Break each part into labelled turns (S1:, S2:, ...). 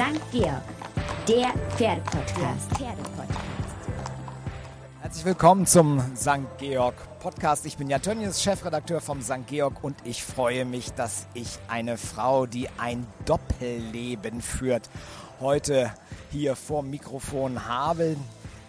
S1: St. Georg, der Pferdepodcast.
S2: Herzlich willkommen zum St. Georg Podcast. Ich bin Jan Tönnies, Chefredakteur vom St. Georg und ich freue mich, dass ich eine Frau, die ein Doppelleben führt, heute hier vor dem Mikrofon habe.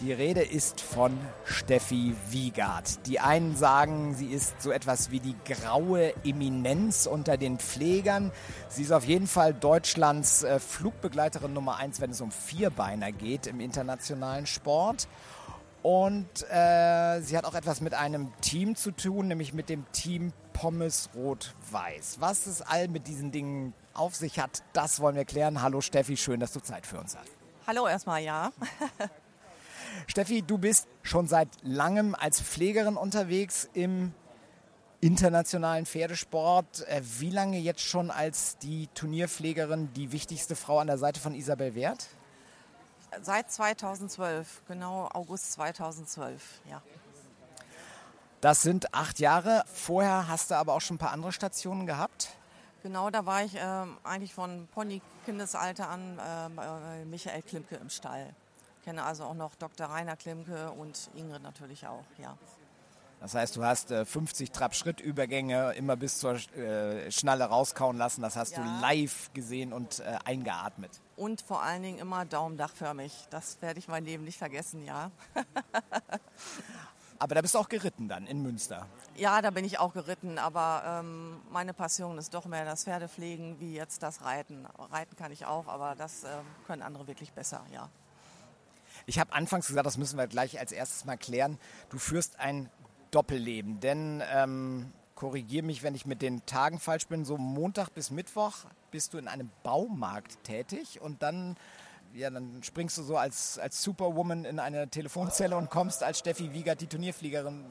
S2: Die Rede ist von Steffi Wiegard. Die einen sagen, sie ist so etwas wie die graue Eminenz unter den Pflegern. Sie ist auf jeden Fall Deutschlands äh, Flugbegleiterin Nummer eins, wenn es um Vierbeiner geht im internationalen Sport. Und äh, sie hat auch etwas mit einem Team zu tun, nämlich mit dem Team Pommes Rot-Weiß. Was es all mit diesen Dingen auf sich hat, das wollen wir klären. Hallo Steffi, schön, dass du Zeit für uns hast.
S3: Hallo erstmal, ja.
S2: Steffi, du bist schon seit langem als Pflegerin unterwegs im internationalen Pferdesport. Äh, wie lange jetzt schon als die Turnierpflegerin, die wichtigste Frau an der Seite von Isabel Wert?
S3: Seit 2012, genau August 2012, ja.
S2: Das sind acht Jahre. Vorher hast du aber auch schon ein paar andere Stationen gehabt.
S3: Genau, da war ich äh, eigentlich von Pony-Kindesalter an äh, bei Michael Klimke im Stall kenne also auch noch Dr. Rainer Klimke und Ingrid natürlich auch, ja.
S2: Das heißt, du hast äh, 50 Trab-Schritt-Übergänge immer bis zur äh, Schnalle rauskauen lassen. Das hast ja. du live gesehen und äh, eingeatmet.
S3: Und vor allen Dingen immer daumendachförmig. Das werde ich mein Leben nicht vergessen, ja.
S2: aber da bist du auch geritten dann in Münster.
S3: Ja, da bin ich auch geritten, aber ähm, meine Passion ist doch mehr das Pferdepflegen wie jetzt das Reiten. Reiten kann ich auch, aber das äh, können andere wirklich besser, ja.
S2: Ich habe anfangs gesagt, das müssen wir gleich als erstes mal klären. Du führst ein Doppelleben, denn ähm, korrigiere mich, wenn ich mit den Tagen falsch bin. So Montag bis Mittwoch bist du in einem Baumarkt tätig und dann ja, dann springst du so als, als Superwoman in eine Telefonzelle und kommst als Steffi Wiegert, die Turnierfliegerin,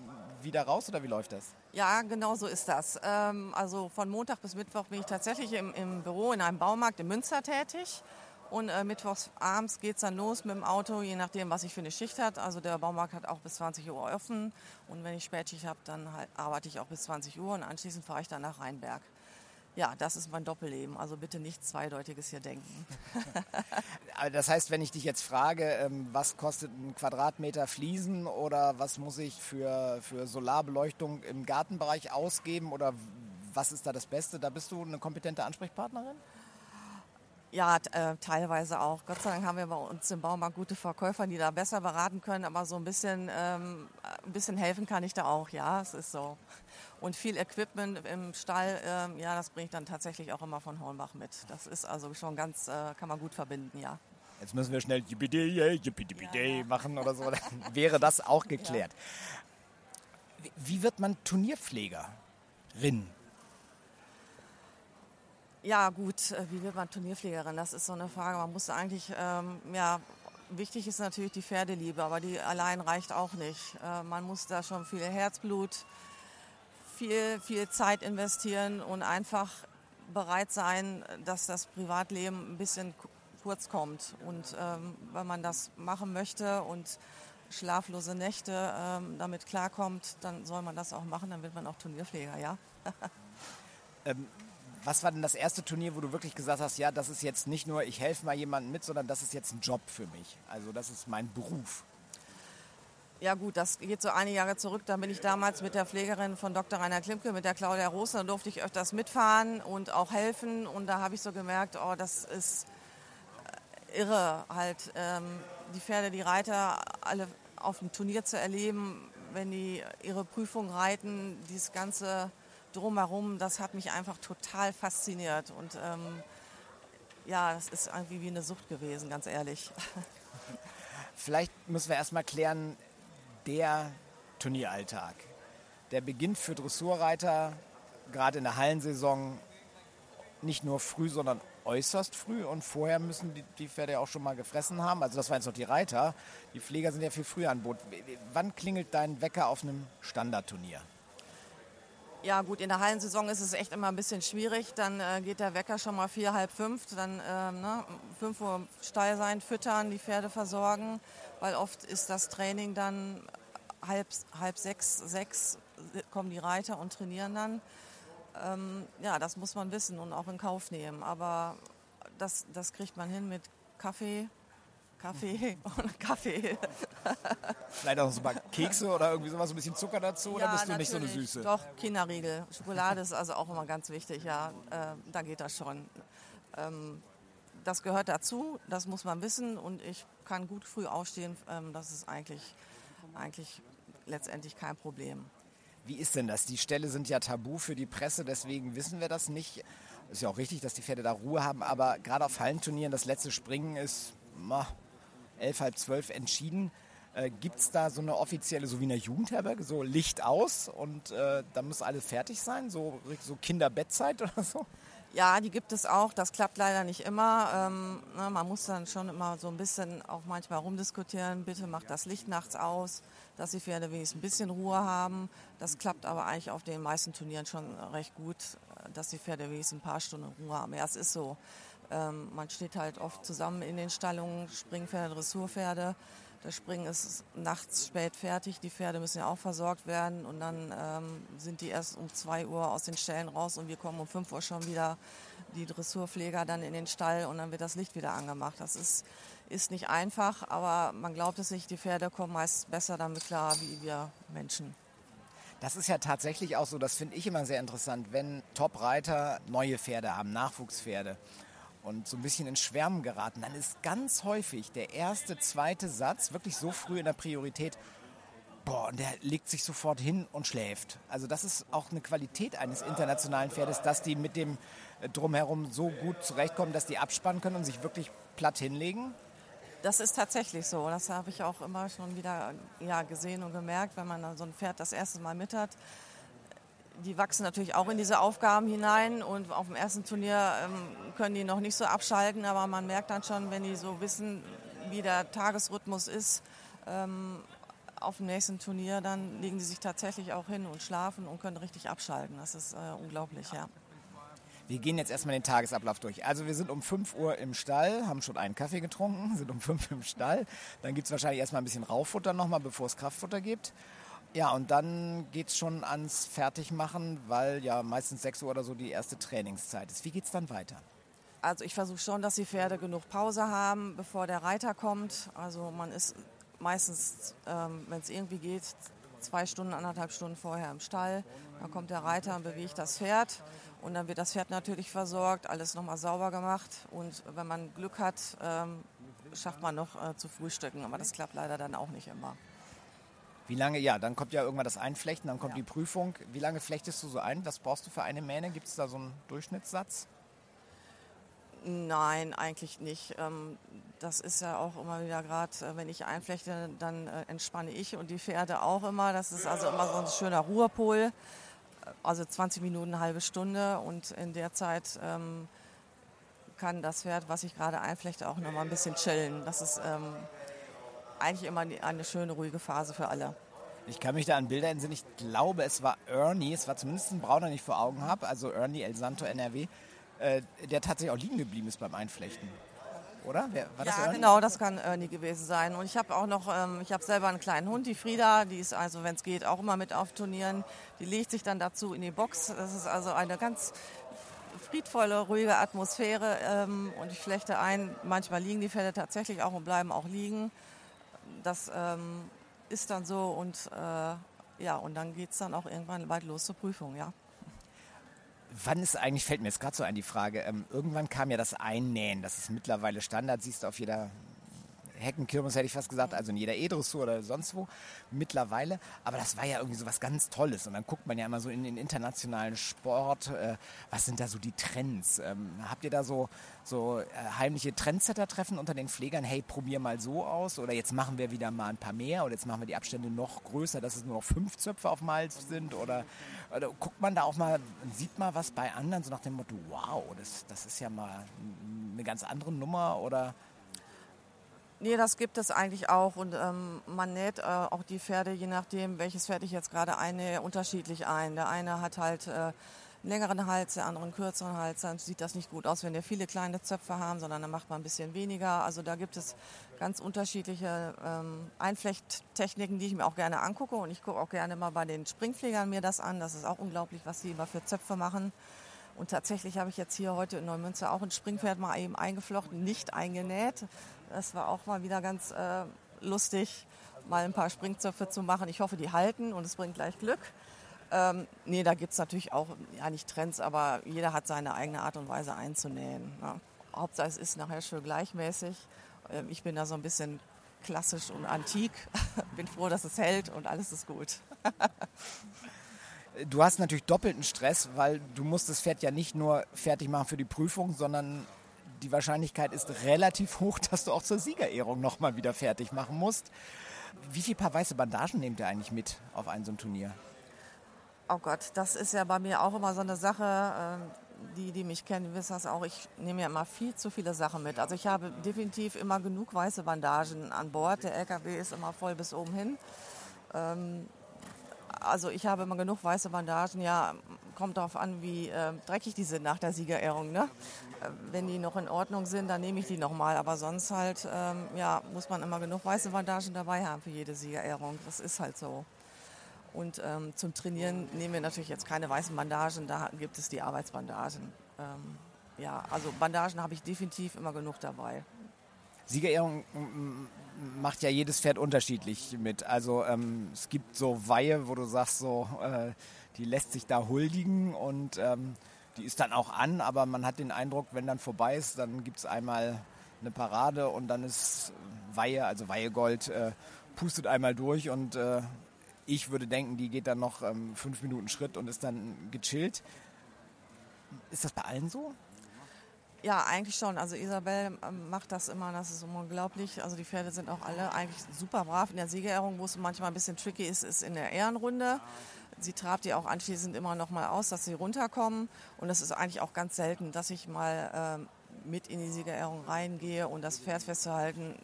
S2: wieder raus oder wie läuft das?
S3: Ja, genau so ist das. Ähm, also von Montag bis Mittwoch bin ich tatsächlich im, im Büro in einem Baumarkt in Münster tätig. Und äh, mittwochs abends geht es dann los mit dem Auto, je nachdem, was ich für eine Schicht habe. Also der Baumarkt hat auch bis 20 Uhr offen. Und wenn ich Spätschicht habe, dann halt arbeite ich auch bis 20 Uhr und anschließend fahre ich dann nach Rheinberg. Ja, das ist mein Doppelleben. Also bitte nicht Zweideutiges hier denken.
S2: das heißt, wenn ich dich jetzt frage, ähm, was kostet ein Quadratmeter Fliesen oder was muss ich für, für Solarbeleuchtung im Gartenbereich ausgeben oder was ist da das Beste? Da bist du eine kompetente Ansprechpartnerin?
S3: Ja, äh, teilweise auch. Gott sei Dank haben wir bei uns im Baumarkt gute Verkäufer, die da besser beraten können, aber so ein bisschen, ähm, ein bisschen helfen kann ich da auch, ja, es ist so. Und viel Equipment im Stall, ähm, ja, das bringe ich dann tatsächlich auch immer von Hornbach mit. Das ist also schon ganz, äh, kann man gut verbinden, ja.
S2: Jetzt müssen wir schnell Yippidee, Yippidee ja, machen oder so, dann wäre das auch geklärt. Ja. Wie wird man Turnierpflegerin?
S3: Ja, gut, äh, wie wird man Turnierpflegerin? Das ist so eine Frage. Man muss eigentlich, ähm, ja, wichtig ist natürlich die Pferdeliebe, aber die allein reicht auch nicht. Äh, man muss da schon viel Herzblut, viel, viel Zeit investieren und einfach bereit sein, dass das Privatleben ein bisschen kurz kommt. Und ähm, wenn man das machen möchte und schlaflose Nächte ähm, damit klarkommt, dann soll man das auch machen, dann wird man auch Turnierpfleger, ja.
S2: ähm, was war denn das erste Turnier, wo du wirklich gesagt hast, ja, das ist jetzt nicht nur, ich helfe mal jemandem mit, sondern das ist jetzt ein Job für mich. Also das ist mein Beruf.
S3: Ja gut, das geht so einige Jahre zurück. Da bin ich damals mit der Pflegerin von Dr. Rainer Klimke, mit der Claudia Rosen, da durfte ich öfters mitfahren und auch helfen. Und da habe ich so gemerkt, oh, das ist äh, irre, halt ähm, die Pferde, die Reiter alle auf dem Turnier zu erleben, wenn die ihre Prüfung reiten, dieses ganze drumherum, das hat mich einfach total fasziniert. Und ähm, ja, das ist irgendwie wie eine Sucht gewesen, ganz ehrlich.
S2: Vielleicht müssen wir erstmal klären, der Turnieralltag. Der beginnt für Dressurreiter gerade in der Hallensaison nicht nur früh, sondern äußerst früh. Und vorher müssen die, die Pferde ja auch schon mal gefressen haben. Also das waren jetzt noch die Reiter. Die Pfleger sind ja viel früher an Bord. Wann klingelt dein Wecker auf einem Standardturnier?
S3: Ja gut, in der Hallensaison ist es echt immer ein bisschen schwierig. Dann äh, geht der Wecker schon mal vier, halb fünf. Dann ähm, ne, fünf Uhr Stall sein, füttern, die Pferde versorgen. Weil oft ist das Training dann halb, halb sechs, sechs kommen die Reiter und trainieren dann. Ähm, ja, das muss man wissen und auch in Kauf nehmen. Aber das, das kriegt man hin mit Kaffee, Kaffee und Kaffee.
S2: Vielleicht auch so ein paar Kekse oder irgendwie sowas, ein bisschen Zucker dazu oder bist du nicht so eine. Süße?
S3: Doch, Kinderriegel. Schokolade ist also auch immer ganz wichtig, ja. Äh, da geht das schon. Ähm, das gehört dazu, das muss man wissen und ich kann gut früh aufstehen. Ähm, das ist eigentlich, eigentlich letztendlich kein Problem.
S2: Wie ist denn das? Die Ställe sind ja tabu für die Presse, deswegen wissen wir das nicht. Ist ja auch richtig, dass die Pferde da Ruhe haben, aber gerade auf Hallenturnieren, das letzte Springen ist ma, elf, halb zwölf entschieden. Äh, Gibt es da so eine offizielle, so wie in der Jugendherberge, so Licht aus und äh, dann muss alles fertig sein, so, so Kinderbettzeit oder so?
S3: Ja, die gibt es auch. Das klappt leider nicht immer. Ähm, ne, man muss dann schon immer so ein bisschen auch manchmal rumdiskutieren. Bitte macht das Licht nachts aus, dass die Pferde wenigstens ein bisschen Ruhe haben. Das klappt aber eigentlich auf den meisten Turnieren schon recht gut, dass die Pferde wenigstens ein paar Stunden Ruhe haben. Ja, es ist so. Ähm, man steht halt oft zusammen in den Stallungen, Springpferde, Dressurpferde. Das Springen ist nachts spät fertig, die Pferde müssen ja auch versorgt werden und dann ähm, sind die erst um 2 Uhr aus den Ställen raus und wir kommen um 5 Uhr schon wieder, die Dressurpfleger dann in den Stall und dann wird das Licht wieder angemacht. Das ist, ist nicht einfach, aber man glaubt es nicht, die Pferde kommen meist besser damit klar wie wir Menschen.
S2: Das ist ja tatsächlich auch so, das finde ich immer sehr interessant, wenn Top-Reiter neue Pferde haben, Nachwuchspferde und so ein bisschen in Schwärmen geraten, dann ist ganz häufig der erste, zweite Satz wirklich so früh in der Priorität, boah, und der legt sich sofort hin und schläft. Also das ist auch eine Qualität eines internationalen Pferdes, dass die mit dem äh, Drumherum so gut zurechtkommen, dass die abspannen können und sich wirklich platt hinlegen.
S3: Das ist tatsächlich so. Das habe ich auch immer schon wieder ja, gesehen und gemerkt, wenn man so ein Pferd das erste Mal mit hat die wachsen natürlich auch in diese Aufgaben hinein und auf dem ersten Turnier ähm, können die noch nicht so abschalten, aber man merkt dann schon, wenn die so wissen, wie der Tagesrhythmus ist, ähm, auf dem nächsten Turnier, dann legen die sich tatsächlich auch hin und schlafen und können richtig abschalten. Das ist äh, unglaublich, ja.
S2: Wir gehen jetzt erstmal den Tagesablauf durch. Also wir sind um 5 Uhr im Stall, haben schon einen Kaffee getrunken, sind um 5 Uhr im Stall. Dann gibt es wahrscheinlich erstmal ein bisschen Rauffutter nochmal, bevor es Kraftfutter gibt. Ja, und dann geht es schon ans Fertigmachen, weil ja meistens 6 Uhr oder so die erste Trainingszeit ist. Wie geht es dann weiter?
S3: Also ich versuche schon, dass die Pferde genug Pause haben, bevor der Reiter kommt. Also man ist meistens, ähm, wenn es irgendwie geht, zwei Stunden, anderthalb Stunden vorher im Stall. Dann kommt der Reiter und bewegt das Pferd. Und dann wird das Pferd natürlich versorgt, alles nochmal sauber gemacht. Und wenn man Glück hat, ähm, schafft man noch äh, zu frühstücken. Aber das klappt leider dann auch nicht immer.
S2: Wie lange, ja, dann kommt ja irgendwann das Einflechten, dann kommt ja. die Prüfung. Wie lange flechtest du so ein? Was brauchst du für eine Mähne? Gibt es da so einen Durchschnittssatz?
S3: Nein, eigentlich nicht. Ähm, das ist ja auch immer wieder gerade, äh, wenn ich einflechte, dann äh, entspanne ich und die Pferde auch immer. Das ist also immer so ein schöner Ruhepol. Also 20 Minuten, eine halbe Stunde und in der Zeit ähm, kann das Pferd, was ich gerade einflechte, auch noch mal ein bisschen chillen. Das ist ähm, eigentlich immer eine schöne, ruhige Phase für alle.
S2: Ich kann mich da an Bilder entsinnen. Ich glaube, es war Ernie, es war zumindest ein Brauner, den ich vor Augen habe, also Ernie El Santo NRW, äh, der tatsächlich auch liegen geblieben ist beim Einflechten. Oder? Wer, war
S3: das
S2: ja,
S3: Ernie? genau, das kann Ernie gewesen sein. Und ich habe auch noch, ähm, ich habe selber einen kleinen Hund, die Frieda, die ist also, wenn es geht, auch immer mit auf Turnieren. Die legt sich dann dazu in die Box. Das ist also eine ganz friedvolle, ruhige Atmosphäre. Ähm, und ich flechte ein, manchmal liegen die Pferde tatsächlich auch und bleiben auch liegen das ähm, ist dann so und äh, ja, und dann geht es dann auch irgendwann weit los zur Prüfung, ja.
S2: Wann ist eigentlich, fällt mir jetzt gerade so ein die Frage, ähm, irgendwann kam ja das Einnähen, das ist mittlerweile Standard, siehst du auf jeder Heckenkirmes hätte ich fast gesagt, also in jeder E-Dressur oder sonst wo mittlerweile. Aber das war ja irgendwie so was ganz Tolles. Und dann guckt man ja immer so in den internationalen Sport, äh, was sind da so die Trends? Ähm, habt ihr da so, so äh, heimliche Trendsetter-Treffen unter den Pflegern? Hey, probier mal so aus. Oder jetzt machen wir wieder mal ein paar mehr. Oder jetzt machen wir die Abstände noch größer, dass es nur noch fünf Zöpfe auf dem Hals sind. Oder, oder guckt man da auch mal, sieht mal was bei anderen, so nach dem Motto, wow, das, das ist ja mal eine ganz andere Nummer. Oder
S3: Nee, das gibt es eigentlich auch und ähm, man näht äh, auch die Pferde, je nachdem, welches Pferd ich jetzt gerade einnähe, unterschiedlich ein. Der eine hat halt äh, einen längeren Hals, der andere einen kürzeren Hals. Dann sieht das nicht gut aus, wenn der viele kleine Zöpfe haben, sondern dann macht man ein bisschen weniger. Also da gibt es ganz unterschiedliche ähm, Einflechttechniken, die ich mir auch gerne angucke und ich gucke auch gerne mal bei den Springpflegern mir das an. Das ist auch unglaublich, was sie immer für Zöpfe machen. Und tatsächlich habe ich jetzt hier heute in Neumünster auch ein Springpferd mal eben eingeflochten, nicht eingenäht. Das war auch mal wieder ganz äh, lustig, mal ein paar Springzöpfe zu machen. Ich hoffe, die halten und es bringt gleich Glück. Ähm, nee, da gibt es natürlich auch, ja nicht Trends, aber jeder hat seine eigene Art und Weise einzunähen. Ne? Hauptsache es ist nachher schön gleichmäßig. Ähm, ich bin da so ein bisschen klassisch und antik. bin froh, dass es hält und alles ist gut.
S2: du hast natürlich doppelten Stress, weil du musst das Pferd ja nicht nur fertig machen für die Prüfung, sondern die Wahrscheinlichkeit ist relativ hoch, dass du auch zur Siegerehrung nochmal wieder fertig machen musst. Wie viele Paar weiße Bandagen nehmt ihr eigentlich mit auf ein so ein Turnier?
S3: Oh Gott, das ist ja bei mir auch immer so eine Sache. Ähm, die, die mich kennen, wissen das auch. Ich nehme ja immer viel zu viele Sachen mit. Also ich habe definitiv immer genug weiße Bandagen an Bord. Der LKW ist immer voll bis oben hin. Also ich habe immer genug weiße Bandagen. Ja, kommt darauf an, wie äh, dreckig die sind nach der Siegerehrung. Ne? Äh, wenn die noch in Ordnung sind, dann nehme ich die nochmal. Aber sonst halt, ähm, ja, muss man immer genug weiße Bandagen dabei haben für jede Siegerehrung. Das ist halt so. Und ähm, zum Trainieren nehmen wir natürlich jetzt keine weißen Bandagen, da gibt es die Arbeitsbandagen. Ähm, ja, also Bandagen habe ich definitiv immer genug dabei.
S2: Siegerehrung macht ja jedes Pferd unterschiedlich mit. Also ähm, es gibt so Weihe, wo du sagst, so, äh, die lässt sich da huldigen und ähm, die ist dann auch an, aber man hat den Eindruck, wenn dann vorbei ist, dann gibt es einmal eine Parade und dann ist Weihe, also Weihegold, äh, pustet einmal durch und äh, ich würde denken, die geht dann noch ähm, fünf Minuten Schritt und ist dann gechillt. Ist das bei allen so?
S3: Ja, eigentlich schon. Also Isabel ähm, macht das immer, das ist unglaublich. Also die Pferde sind auch alle eigentlich super brav. In der Siegerehrung, wo es manchmal ein bisschen tricky ist, ist in der Ehrenrunde. Sie trabt die auch anschließend immer noch mal aus, dass sie runterkommen. Und es ist eigentlich auch ganz selten, dass ich mal ähm, mit in die Siegerehrung reingehe und das Pferd festzuhalten,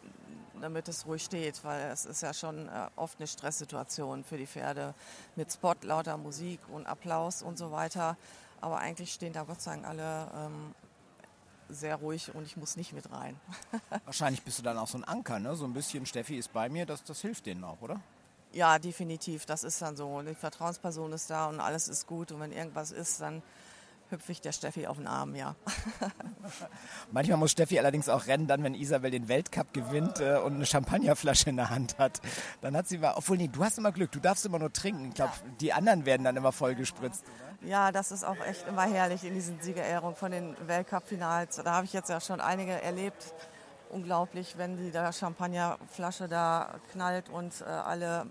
S3: damit es ruhig steht, weil es ist ja schon äh, oft eine Stresssituation für die Pferde mit Spot, lauter Musik und Applaus und so weiter. Aber eigentlich stehen da Gott sei Dank alle ähm, sehr ruhig und ich muss nicht mit rein.
S2: Wahrscheinlich bist du dann auch so ein Anker, ne? So ein bisschen Steffi ist bei mir, das, das hilft denen auch, oder?
S3: Ja, definitiv. Das ist dann so. Die Vertrauensperson ist da und alles ist gut. Und wenn irgendwas ist, dann hüpfe ich der Steffi auf den Arm, ja.
S2: Manchmal muss Steffi allerdings auch rennen, dann wenn Isabel den Weltcup gewinnt äh, und eine Champagnerflasche in der Hand hat. Dann hat sie mal, obwohl nee, du hast immer Glück, du darfst immer nur trinken. Ich glaube, ja. die anderen werden dann immer voll gespritzt.
S3: Ja, das ist auch echt immer herrlich in diesen Siegerehrungen von den Weltcup-Finals. Da habe ich jetzt ja schon einige erlebt. Unglaublich, wenn die da Champagnerflasche da knallt und äh, alle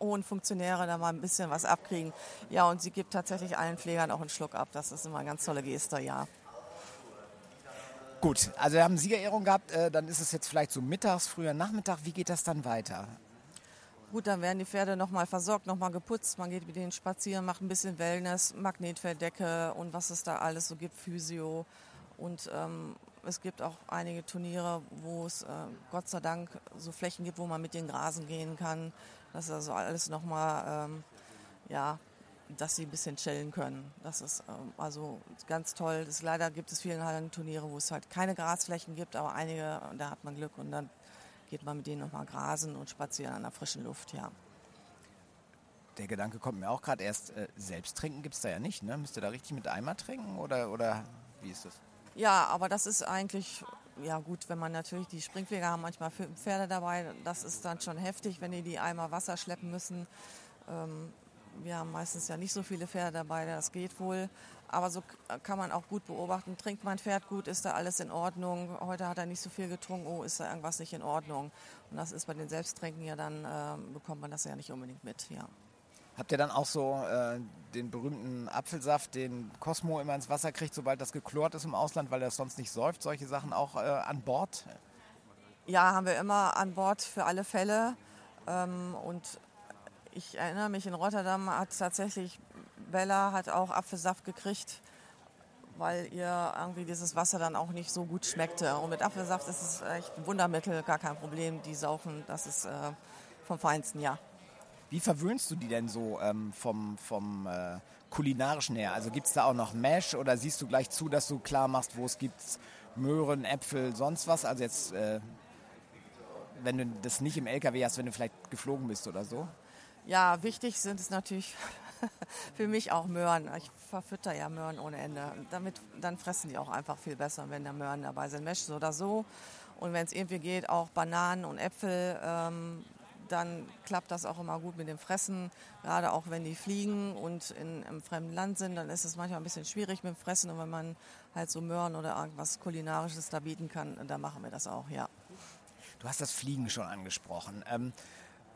S3: hohen Funktionäre da mal ein bisschen was abkriegen. Ja, und sie gibt tatsächlich allen Pflegern auch einen Schluck ab. Das ist immer eine ganz tolle Geste, ja.
S2: Gut, also wir haben Siegerehrung gehabt, äh, dann ist es jetzt vielleicht so mittags, früher Nachmittag. Wie geht das dann weiter?
S3: Gut, dann werden die Pferde nochmal versorgt, nochmal geputzt. Man geht mit denen spazieren, macht ein bisschen Wellness, Magnetfelddecke und was es da alles so gibt, Physio. Und ähm, es gibt auch einige Turniere, wo es äh, Gott sei Dank so Flächen gibt, wo man mit den Grasen gehen kann. Das ist also alles nochmal, ähm, ja, dass sie ein bisschen chillen können. Das ist ähm, also ganz toll. Das, leider gibt es viele Hallenturniere, wo es halt keine Grasflächen gibt, aber einige, da hat man Glück und dann geht man mit denen nochmal grasen und spazieren an der frischen Luft, ja.
S2: Der Gedanke kommt mir auch gerade erst, äh, selbst trinken gibt es da ja nicht, ne? Müsst ihr da richtig mit Eimer trinken oder, oder wie ist das?
S3: Ja, aber das ist eigentlich ja gut, wenn man natürlich, die Springpfleger haben manchmal Pferde dabei, das ist dann schon heftig, wenn die die Eimer Wasser schleppen müssen. Ähm, wir haben meistens ja nicht so viele Pferde dabei, das geht wohl. Aber so kann man auch gut beobachten, trinkt mein Pferd gut, ist da alles in Ordnung. Heute hat er nicht so viel getrunken, oh, ist da irgendwas nicht in Ordnung. Und das ist bei den Selbsttränken ja dann, äh, bekommt man das ja nicht unbedingt mit, ja.
S2: Habt ihr dann auch so äh, den berühmten Apfelsaft, den Cosmo immer ins Wasser kriegt, sobald das geklort ist im Ausland, weil er sonst nicht säuft, solche Sachen auch äh, an Bord?
S3: Ja, haben wir immer an Bord für alle Fälle. Ähm, und ich erinnere mich, in Rotterdam hat tatsächlich Bella hat auch Apfelsaft gekriegt, weil ihr irgendwie dieses Wasser dann auch nicht so gut schmeckte. Und mit Apfelsaft ist es echt ein Wundermittel, gar kein Problem. Die saufen, das ist äh, vom Feinsten, ja.
S2: Wie verwöhnst du die denn so ähm, vom, vom äh, kulinarischen her? Also gibt es da auch noch Mesh oder siehst du gleich zu, dass du klar machst, wo es gibt Möhren, Äpfel, sonst was? Also jetzt, äh, wenn du das nicht im LKW hast, wenn du vielleicht geflogen bist oder so?
S3: Ja, wichtig sind es natürlich für mich auch Möhren. Ich verfütter ja Möhren ohne Ende. Damit, dann fressen die auch einfach viel besser, wenn da Möhren dabei sind. Mesh so oder so. Und wenn es irgendwie geht, auch Bananen und Äpfel, ähm, dann klappt das auch immer gut mit dem Fressen. Gerade auch wenn die fliegen und in einem fremden Land sind, dann ist es manchmal ein bisschen schwierig mit dem Fressen. Und wenn man halt so Möhren oder irgendwas Kulinarisches da bieten kann, dann machen wir das auch, ja.
S2: Du hast das Fliegen schon angesprochen. Ähm,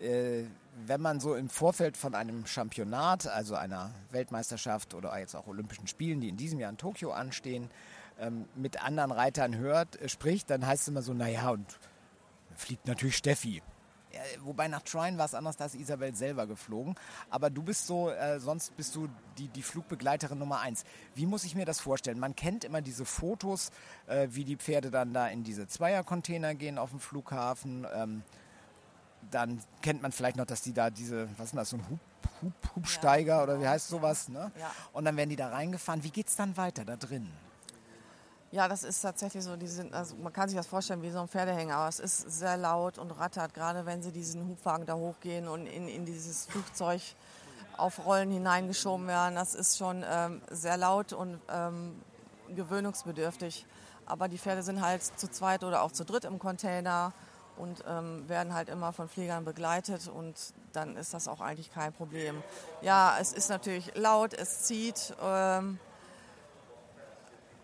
S2: äh, wenn man so im Vorfeld von einem Championat, also einer Weltmeisterschaft oder jetzt auch Olympischen Spielen, die in diesem Jahr in Tokio anstehen, ähm, mit anderen Reitern hört, äh, spricht, dann heißt es immer so, naja, und fliegt natürlich Steffi. Wobei nach Trine war es anders, da ist Isabel selber geflogen. Aber du bist so, äh, sonst bist du die, die Flugbegleiterin Nummer eins. Wie muss ich mir das vorstellen? Man kennt immer diese Fotos, äh, wie die Pferde dann da in diese Zweiercontainer gehen auf dem Flughafen. Ähm, dann kennt man vielleicht noch, dass die da diese, was ist das, so ein Hub, Hub, Hubsteiger ja, oder wie heißt sowas, ne? Ja. Und dann werden die da reingefahren. Wie geht es dann weiter da drin?
S3: Ja, das ist tatsächlich so. Die sind, also man kann sich das vorstellen wie so ein Pferdehänger, aber es ist sehr laut und rattert, gerade wenn sie diesen Hubwagen da hochgehen und in, in dieses Flugzeug auf Rollen hineingeschoben werden. Das ist schon ähm, sehr laut und ähm, gewöhnungsbedürftig. Aber die Pferde sind halt zu zweit oder auch zu dritt im Container und ähm, werden halt immer von Pflegern begleitet und dann ist das auch eigentlich kein Problem. Ja, es ist natürlich laut, es zieht. Ähm,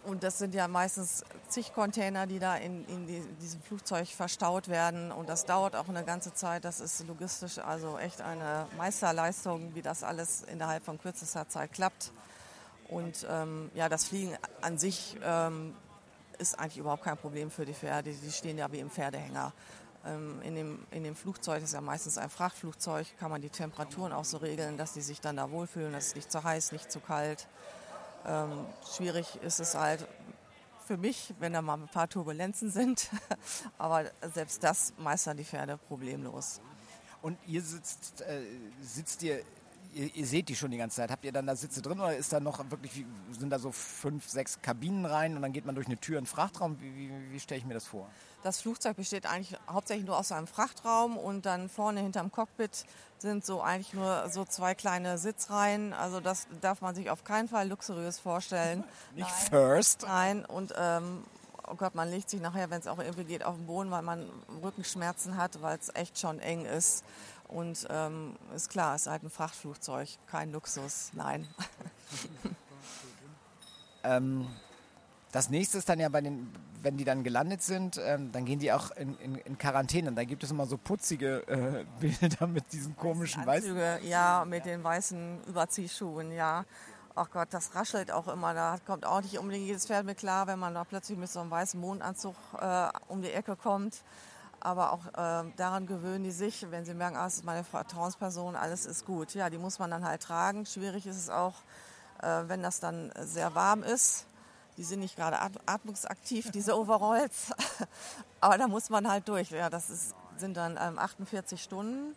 S3: und das sind ja meistens zig Container, die da in, in die, diesem Flugzeug verstaut werden. Und das dauert auch eine ganze Zeit. Das ist logistisch also echt eine Meisterleistung, wie das alles innerhalb von kürzester Zeit klappt. Und ähm, ja, das Fliegen an sich ähm, ist eigentlich überhaupt kein Problem für die Pferde. Die stehen ja wie im Pferdehänger. Ähm, in, dem, in dem Flugzeug, das ist ja meistens ein Frachtflugzeug, kann man die Temperaturen auch so regeln, dass die sich dann da wohlfühlen. Es ist nicht zu heiß, nicht zu kalt. Ähm, schwierig ist es halt für mich, wenn da mal ein paar Turbulenzen sind. Aber selbst das meistern die Pferde problemlos.
S2: Und ihr sitzt, äh, sitzt ihr, ihr, ihr, seht die schon die ganze Zeit. Habt ihr dann da Sitze drin oder ist da noch wirklich, sind da so fünf, sechs Kabinen rein und dann geht man durch eine Tür in den Frachtraum? Wie, wie, wie stelle ich mir das vor?
S3: Das Flugzeug besteht eigentlich hauptsächlich nur aus einem Frachtraum und dann vorne hinterm Cockpit sind so eigentlich nur so zwei kleine Sitzreihen. Also das darf man sich auf keinen Fall luxuriös vorstellen.
S2: Nicht Nein. first.
S3: Nein, und ähm, oh Gott, man legt sich nachher, wenn es auch irgendwie geht, auf den Boden, weil man Rückenschmerzen hat, weil es echt schon eng ist. Und ähm, ist klar, es ist halt ein Frachtflugzeug, kein Luxus, nein.
S2: ähm, das nächste ist dann ja bei den, wenn die dann gelandet sind, ähm, dann gehen die auch in, in, in Quarantäne. Da gibt es immer so putzige äh, Bilder mit diesen komischen
S3: weißen. Ja, mit den weißen Überziehschuhen, ja. Ach Gott, das raschelt auch immer. Da kommt auch nicht unbedingt jedes Pferd mit klar, wenn man da plötzlich mit so einem weißen Mondanzug äh, um die Ecke kommt. Aber auch äh, daran gewöhnen die sich, wenn sie merken, ah, das ist meine Vertrauensperson, alles ist gut. Ja, die muss man dann halt tragen. Schwierig ist es auch, äh, wenn das dann sehr warm ist die sind nicht gerade atmungsaktiv, diese Overalls. Aber da muss man halt durch. Ja, das ist, sind dann ähm, 48 Stunden.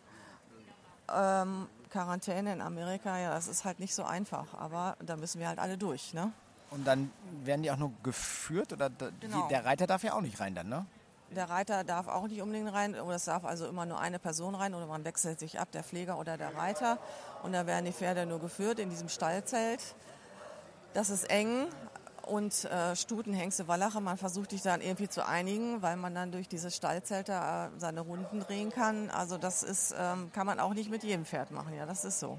S3: Ähm, Quarantäne in Amerika, ja, das ist halt nicht so einfach. Aber da müssen wir halt alle durch. Ne?
S2: Und dann werden die auch nur geführt? Oder genau. der Reiter darf ja auch nicht rein dann, ne?
S3: Der Reiter darf auch nicht unbedingt rein, oder es darf also immer nur eine Person rein oder man wechselt sich ab, der Pfleger oder der Reiter. Und da werden die Pferde nur geführt in diesem Stallzelt. Das ist eng, und äh, Stuten, Hengste, Wallache. Man versucht sich dann irgendwie zu einigen, weil man dann durch diese Stallzelte äh, seine Runden drehen kann. Also das ist, ähm, kann man auch nicht mit jedem Pferd machen. Ja, das ist so.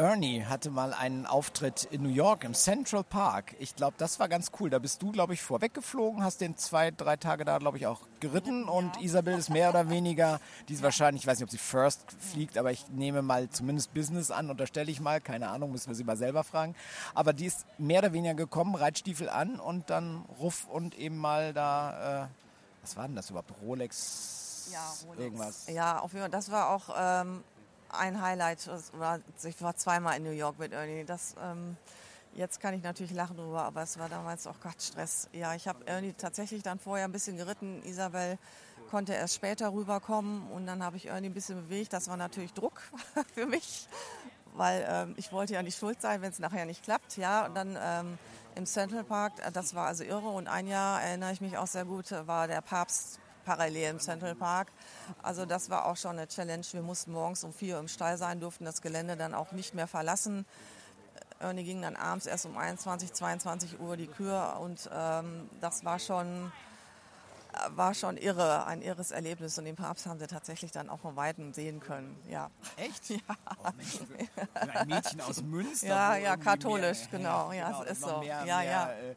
S2: Ernie hatte mal einen Auftritt in New York im Central Park. Ich glaube, das war ganz cool. Da bist du, glaube ich, vorweggeflogen, hast den zwei, drei Tage da, glaube ich, auch geritten. Ja. Und Isabel ist mehr oder weniger, die ist wahrscheinlich, ich weiß nicht, ob sie First fliegt, aber ich nehme mal zumindest Business an, unterstelle ich mal. Keine Ahnung, müssen wir sie mal selber fragen. Aber die ist mehr oder weniger gekommen, Reitstiefel an und dann ruff und eben mal da, äh, was war denn das überhaupt? Rolex?
S3: Ja, Rolex. Irgendwas. Ja, auf jeden Fall. Das war auch ähm, ein Highlight. Ich war zweimal in New York mit Ernie. Das, ähm, jetzt kann ich natürlich lachen drüber, aber es war damals auch Gott Stress. Ja, ich habe Ernie tatsächlich dann vorher ein bisschen geritten. Isabel konnte erst später rüberkommen und dann habe ich Ernie ein bisschen bewegt. Das war natürlich Druck für mich, weil ähm, ich wollte ja nicht schuld sein, wenn es nachher nicht klappt. Ja, und dann ähm, im Central Park, äh, das war also irre. Und ein Jahr erinnere ich mich auch sehr gut, war der Papst parallel im Central Park. Also das war auch schon eine Challenge. Wir mussten morgens um vier Uhr im Stall sein, durften das Gelände dann auch nicht mehr verlassen. Die gingen dann abends erst um 21, 22 Uhr die Kür und ähm, das war schon war schon irre, ein irres Erlebnis. Und den Papst haben sie tatsächlich dann auch von Weitem sehen können. Ja.
S2: Echt? Ja. Oh, Mensch, ein Mädchen aus Münster.
S3: Ja, ja, katholisch, mehr, genau. Ja, genau, es ist so.
S2: Mehr,
S3: ja,
S2: mehr,
S3: ja.
S2: Äh,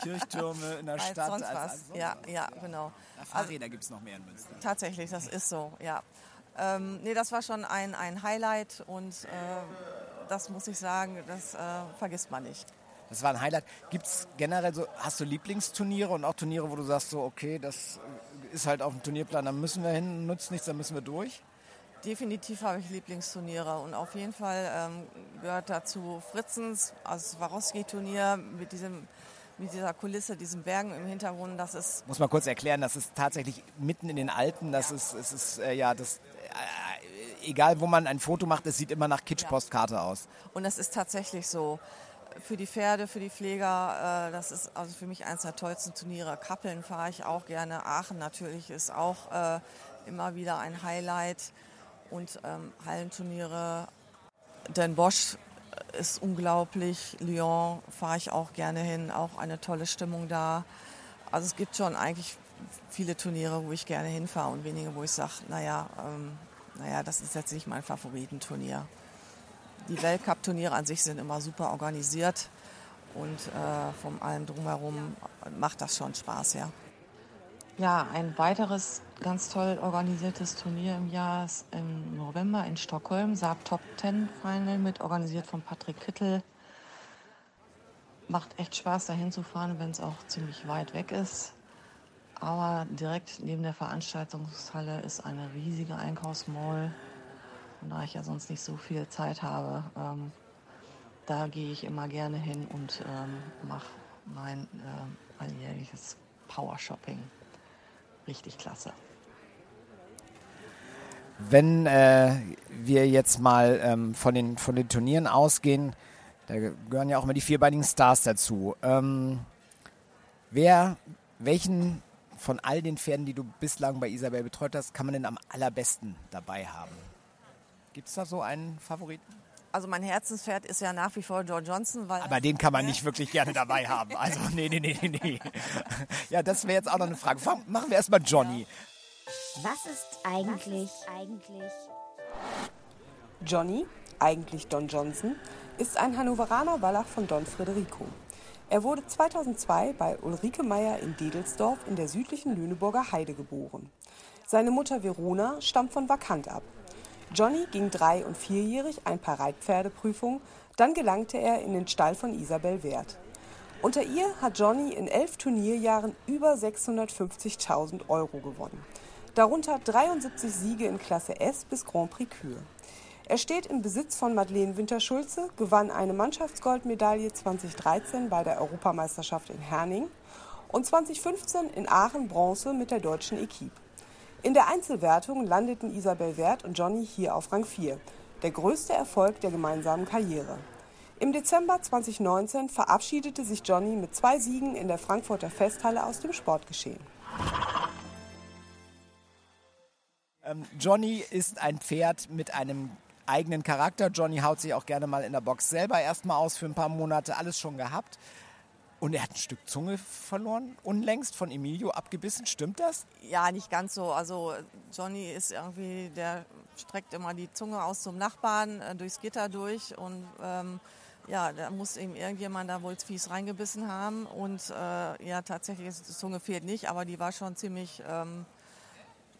S2: Kirchtürme in der
S3: als
S2: Stadt.
S3: Sonst als, was. Als sonst
S2: ja,
S3: ja, genau.
S2: Na, Fahrräder also, gibt es noch mehr in Münster.
S3: Tatsächlich, das ist so, ja. Ähm, nee, das war schon ein, ein Highlight und äh, das muss ich sagen, das äh, vergisst man nicht.
S2: Das war ein Highlight. Gibt es generell so, hast du Lieblingsturniere und auch Turniere, wo du sagst, so, okay, das ist halt auf dem Turnierplan, da müssen wir hin, nutzt nichts, da müssen wir durch?
S3: Definitiv habe ich Lieblingsturniere und auf jeden Fall ähm, gehört dazu Fritzens, also das Warowski-Turnier mit diesem mit dieser Kulisse, diesen Bergen im Hintergrund, das ist...
S2: Muss man kurz erklären, das ist tatsächlich mitten in den Alpen, das ja. ist, es ist, äh, ja, das, äh, egal wo man ein Foto macht, es sieht immer nach Kitsch-Postkarte aus.
S3: Und das ist tatsächlich so für die Pferde, für die Pfleger. Äh, das ist also für mich eines der tollsten Turniere. Kappeln fahre ich auch gerne. Aachen natürlich ist auch äh, immer wieder ein Highlight. Und ähm, Hallenturniere. Den Bosch ist unglaublich. Lyon fahre ich auch gerne hin. Auch eine tolle Stimmung da. Also es gibt schon eigentlich viele Turniere, wo ich gerne hinfahre und wenige, wo ich sage, naja, ähm, naja, das ist jetzt nicht mein Favoritenturnier die Weltcup-Turniere an sich sind immer super organisiert und äh, von allem drumherum macht das schon Spaß, ja. Ja, ein weiteres ganz toll organisiertes Turnier im Jahr ist im November in Stockholm, Saab Top 10 Final mit, organisiert von Patrick Kittel. Macht echt Spaß, dahin zu fahren, wenn es auch ziemlich weit weg ist. Aber direkt neben der Veranstaltungshalle ist eine riesige Einkaufsmall und da ich ja sonst nicht so viel Zeit habe, ähm, da gehe ich immer gerne hin und ähm, mache mein äh, alljährliches Power-Shopping. Richtig klasse.
S2: Wenn äh, wir jetzt mal ähm, von, den, von den Turnieren ausgehen, da gehören ja auch immer die vierbeinigen Stars dazu. Ähm, wer, welchen von all den Pferden, die du bislang bei Isabel betreut hast, kann man denn am allerbesten dabei haben? Gibt es da so einen Favoriten?
S3: Also mein Herzenspferd ist ja nach wie vor Joe Johnson. Weil
S2: Aber den kann man nicht wirklich gerne dabei haben. Also nee, nee, nee, nee. Ja, das wäre jetzt auch noch eine Frage. Machen wir erstmal Johnny.
S1: Was ist eigentlich, eigentlich?
S4: Johnny, eigentlich Don Johnson, ist ein Hannoveraner Wallach von Don Federico. Er wurde 2002 bei Ulrike Meyer in Dedelsdorf in der südlichen Lüneburger Heide geboren. Seine Mutter Verona stammt von Vakant ab. Johnny ging drei- und vierjährig ein paar Reitpferdeprüfungen, dann gelangte er in den Stall von Isabel Wert. Unter ihr hat Johnny in elf Turnierjahren über 650.000 Euro gewonnen. Darunter 73 Siege in Klasse S bis Grand Prix Kür. Er steht im Besitz von Madeleine Winterschulze, gewann eine Mannschaftsgoldmedaille 2013 bei der Europameisterschaft in Herning und 2015 in Aachen Bronze mit der deutschen Equipe. In der Einzelwertung landeten Isabel Wert und Johnny hier auf Rang 4, der größte Erfolg der gemeinsamen Karriere. Im Dezember 2019 verabschiedete sich Johnny mit zwei Siegen in der Frankfurter Festhalle aus dem Sportgeschehen.
S2: Ähm, Johnny ist ein Pferd mit einem eigenen Charakter. Johnny haut sich auch gerne mal in der Box selber erstmal aus für ein paar Monate, alles schon gehabt. Und er hat ein Stück Zunge verloren, unlängst von Emilio abgebissen. Stimmt das?
S3: Ja, nicht ganz so. Also Johnny ist irgendwie, der streckt immer die Zunge aus zum Nachbarn äh, durchs Gitter durch und ähm, ja, da muss ihm irgendjemand da wohl fies reingebissen haben und äh, ja, tatsächlich die Zunge fehlt nicht, aber die war schon ziemlich ähm,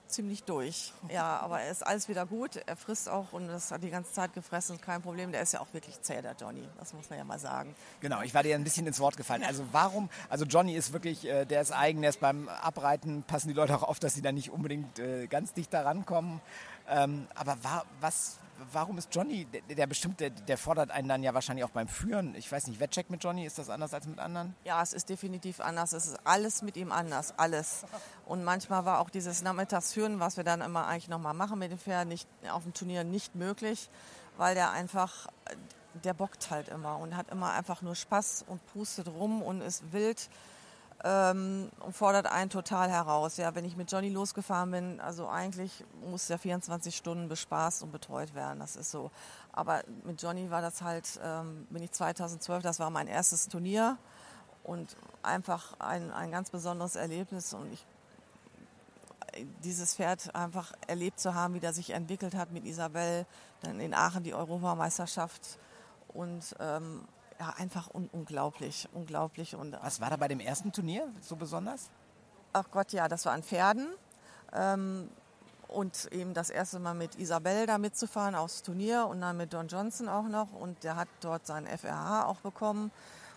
S3: ziemlich durch. Ja, aber er ist alles wieder gut. Er frisst auch und das hat die ganze Zeit gefressen, kein Problem. Der ist ja auch wirklich zäh, der Johnny. Das muss man ja mal sagen.
S2: Genau, ich war dir ein bisschen ins Wort gefallen. Also warum, also Johnny ist wirklich, äh, der ist eigen, der ist beim Abreiten, passen die Leute auch auf, dass sie da nicht unbedingt äh, ganz dicht da rankommen. Ähm, aber war, was, warum ist Johnny, der, der bestimmt, der, der, fordert einen dann ja wahrscheinlich auch beim Führen. Ich weiß nicht, Wettcheck mit Johnny, ist das anders als mit anderen?
S3: Ja, es ist definitiv anders. Es ist alles mit ihm anders, alles. Und manchmal war auch dieses Nachmittagsführen, was wir dann immer eigentlich nochmal machen mit dem Pferd, nicht, auf dem Turnier nicht möglich, weil der einfach, der bockt halt immer und hat immer einfach nur Spaß und pustet rum und ist wild ähm, und fordert einen total heraus. Ja, wenn ich mit Johnny losgefahren bin, also eigentlich muss der 24 Stunden bespaßt und betreut werden. Das ist so. Aber mit Johnny war das halt, ähm, bin ich 2012, das war mein erstes Turnier und einfach ein, ein ganz besonderes Erlebnis und ich dieses Pferd einfach erlebt zu haben, wie der sich entwickelt hat mit Isabel, dann in Aachen die Europameisterschaft und ähm, ja, einfach un unglaublich, unglaublich. Und,
S2: Was war da bei dem ersten Turnier so besonders?
S3: Ach Gott, ja, das war an Pferden. Ähm, und eben das erste Mal mit Isabel da mitzufahren aufs Turnier und dann mit Don Johnson auch noch. Und der hat dort seinen FRH auch bekommen.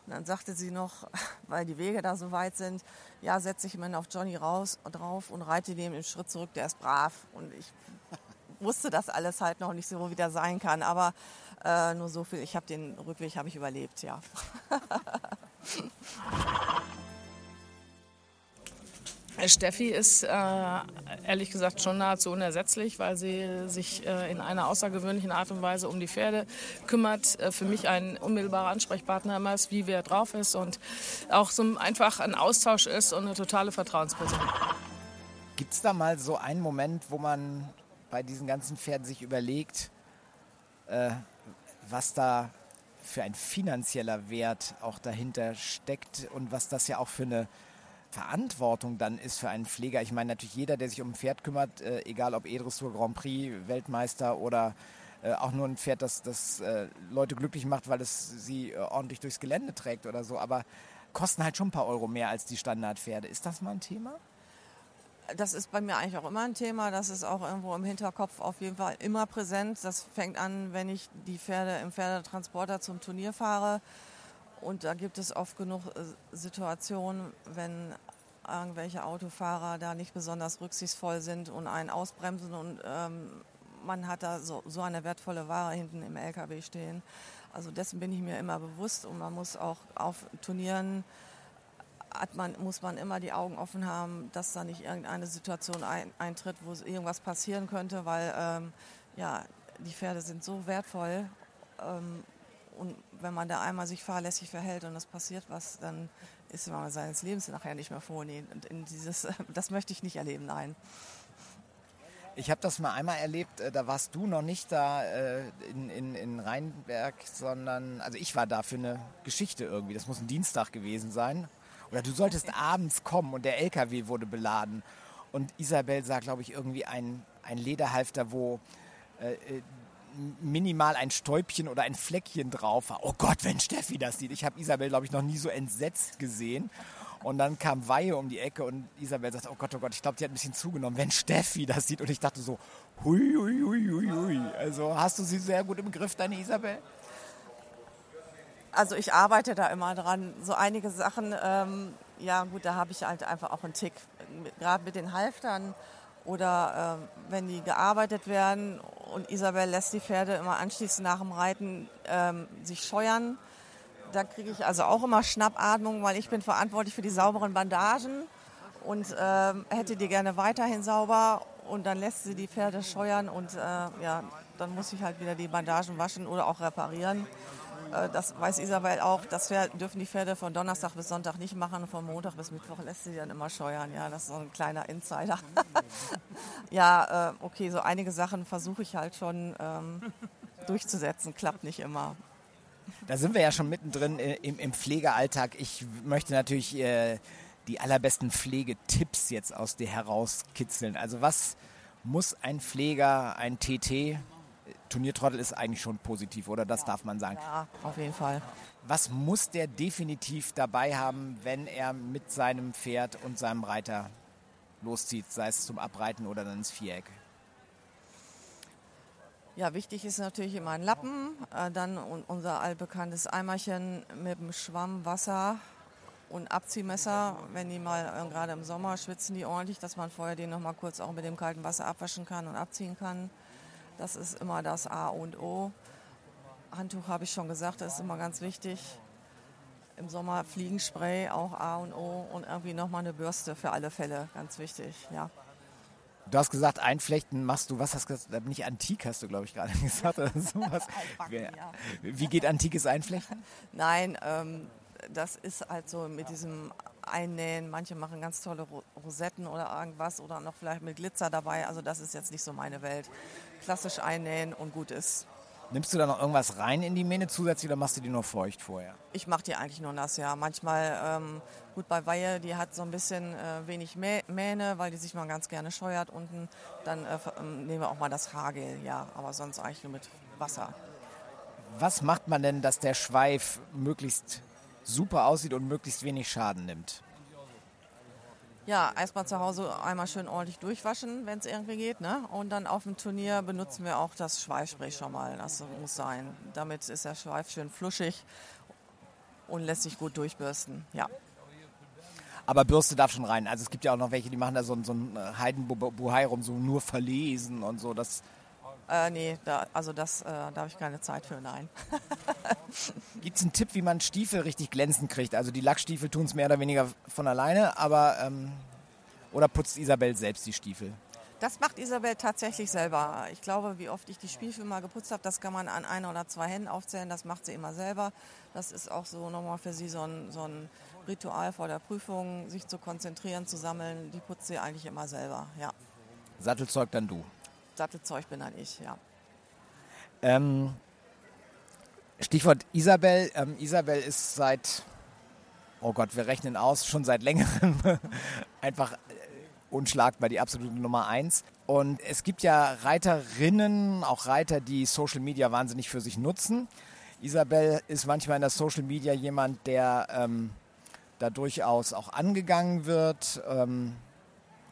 S3: Und dann sagte sie noch, weil die Wege da so weit sind, ja, setze ich mir auf Johnny raus, drauf und reite dem im Schritt zurück, der ist brav. Und ich wusste das alles halt noch nicht so, wie der sein kann. Aber äh, nur so viel, ich habe den Rückweg habe ich überlebt, ja.
S5: Steffi ist äh, ehrlich gesagt schon nahezu unersetzlich, weil sie sich äh, in einer außergewöhnlichen Art und Weise um die Pferde kümmert. Äh, für mich ein unmittelbarer Ansprechpartner immer ist, wie wer drauf ist und auch so einfach ein Austausch ist und eine totale Vertrauensperson.
S2: Gibt es da mal so einen Moment, wo man bei diesen ganzen Pferden sich überlegt, äh, was da für ein finanzieller Wert auch dahinter steckt und was das ja auch für eine Verantwortung dann ist für einen Pfleger. Ich meine natürlich jeder, der sich um ein Pferd kümmert, äh, egal ob E-Dressur, Grand Prix, Weltmeister oder äh, auch nur ein Pferd, das, das äh, Leute glücklich macht, weil es sie äh, ordentlich durchs Gelände trägt oder so, aber kosten halt schon ein paar Euro mehr als die Standardpferde. Ist das mal ein Thema?
S3: Das ist bei mir eigentlich auch immer ein Thema. Das ist auch irgendwo im Hinterkopf auf jeden Fall immer präsent. Das fängt an, wenn ich die Pferde im Pferdetransporter zum Turnier fahre und da gibt es oft genug äh, Situationen, wenn irgendwelche Autofahrer da nicht besonders rücksichtsvoll sind und einen ausbremsen und ähm, man hat da so, so eine wertvolle Ware hinten im LKW stehen. Also dessen bin ich mir immer bewusst und man muss auch auf Turnieren man, muss man immer die Augen offen haben, dass da nicht irgendeine Situation ein, eintritt, wo irgendwas passieren könnte, weil ähm, ja, die Pferde sind so wertvoll ähm, und wenn man da einmal sich fahrlässig verhält und es passiert was, dann ist man seines Lebens nachher nicht mehr froh. Nee, und in dieses, das möchte ich nicht erleben, nein.
S2: Ich habe das mal einmal erlebt, äh, da warst du noch nicht da äh, in, in, in Rheinberg, sondern, also ich war da für eine Geschichte irgendwie. Das muss ein Dienstag gewesen sein. Oder du solltest abends kommen und der LKW wurde beladen. Und Isabel sah, glaube ich, irgendwie ein, ein Lederhalfter, wo äh, äh minimal ein Stäubchen oder ein Fleckchen drauf war. Oh Gott, wenn Steffi das sieht. Ich habe Isabel, glaube ich, noch nie so entsetzt gesehen. Und dann kam Weihe um die Ecke und Isabel sagt, oh Gott, oh Gott, ich glaube, die hat ein bisschen zugenommen, wenn Steffi das sieht. Und ich dachte so, hui, hui, hui, hui, hui. Also hast du sie sehr gut im Griff, deine Isabel?
S3: Also ich arbeite da immer dran. So einige Sachen, ähm, ja gut, da habe ich halt einfach auch einen Tick. Gerade mit den Halftern oder äh, wenn die gearbeitet werden und Isabel lässt die Pferde immer anschließend nach dem Reiten ähm, sich scheuern. Da kriege ich also auch immer Schnappatmung, weil ich bin verantwortlich für die sauberen Bandagen und ähm, hätte die gerne weiterhin sauber und dann lässt sie die Pferde scheuern und äh, ja, dann muss ich halt wieder die Bandagen waschen oder auch reparieren. Äh, das weiß Isabel auch. Das dürfen die Pferde von Donnerstag bis Sonntag nicht machen. Von Montag bis Mittwoch lässt sie dann immer scheuern. Ja, das ist so ein kleiner Insider. ja, äh, okay, so einige Sachen versuche ich halt schon ähm, durchzusetzen. Klappt nicht immer.
S2: Da sind wir ja schon mittendrin äh, im, im Pflegealltag. Ich möchte natürlich die allerbesten Pflegetipps jetzt aus dir herauskitzeln. Also was muss ein Pfleger, ein TT Turniertrottel ist eigentlich schon positiv, oder? Das ja, darf man sagen.
S3: Ja, auf jeden Fall.
S2: Was muss der definitiv dabei haben, wenn er mit seinem Pferd und seinem Reiter loszieht, sei es zum Abreiten oder dann ins Viereck?
S3: Ja, wichtig ist natürlich immer ein Lappen, äh, dann unser allbekanntes Eimerchen mit dem Schwamm, Wasser und Abziehmesser. Wenn die mal, äh, gerade im Sommer schwitzen die ordentlich, dass man vorher den noch mal kurz auch mit dem kalten Wasser abwaschen kann und abziehen kann. Das ist immer das A und O. Handtuch habe ich schon gesagt, das ist immer ganz wichtig. Im Sommer Fliegenspray, auch A und O. Und irgendwie nochmal eine Bürste für alle Fälle, ganz wichtig, ja.
S2: Du hast gesagt, einflechten machst du, was hast du gesagt? Nicht antik hast du, glaube ich, gerade gesagt oder sowas. Wie, wie geht antikes Einflechten?
S3: Nein, ähm, das ist halt so mit diesem einnähen. Manche machen ganz tolle Rosetten oder irgendwas oder noch vielleicht mit Glitzer dabei. Also das ist jetzt nicht so meine Welt. Klassisch einnähen und gut ist.
S2: Nimmst du da noch irgendwas rein in die Mähne zusätzlich oder machst du die nur feucht vorher?
S3: Ich mache die eigentlich nur nass, ja. Manchmal, ähm, gut bei Weihe, die hat so ein bisschen äh, wenig Mähne, weil die sich mal ganz gerne scheuert unten. Dann äh, ähm, nehmen wir auch mal das Hagel, ja. Aber sonst eigentlich nur mit Wasser.
S2: Was macht man denn, dass der Schweif möglichst super aussieht und möglichst wenig Schaden nimmt?
S3: Ja, erstmal zu Hause einmal schön ordentlich durchwaschen, wenn es irgendwie geht. Ne? Und dann auf dem Turnier benutzen wir auch das Schweifspray schon mal. Das muss sein. Damit ist der Schweif schön fluschig und lässt sich gut durchbürsten. Ja.
S2: Aber Bürste darf schon rein. Also es gibt ja auch noch welche, die machen da so, so ein Heidenbuhai rum, so nur verlesen und so. Das
S3: äh, nee, da, also das, äh, da habe ich keine Zeit für, nein.
S2: Gibt es einen Tipp, wie man Stiefel richtig glänzend kriegt? Also die Lackstiefel tun es mehr oder weniger von alleine, aber ähm, oder putzt Isabel selbst die Stiefel?
S3: Das macht Isabel tatsächlich selber. Ich glaube, wie oft ich die Stiefel mal geputzt habe, das kann man an ein oder zwei Händen aufzählen. Das macht sie immer selber. Das ist auch so nochmal für sie so ein, so ein Ritual vor der Prüfung, sich zu konzentrieren, zu sammeln. Die putzt sie eigentlich immer selber, ja.
S2: Sattelzeug dann du?
S3: Sattelzeug bin dann ich, ja.
S2: Ähm, Stichwort Isabel. Ähm, Isabel ist seit, oh Gott, wir rechnen aus, schon seit längerem einfach äh, unschlagbar die absolute Nummer eins. Und es gibt ja Reiterinnen, auch Reiter, die Social Media wahnsinnig für sich nutzen. Isabel ist manchmal in der Social Media jemand, der ähm, da durchaus auch angegangen wird. Ähm,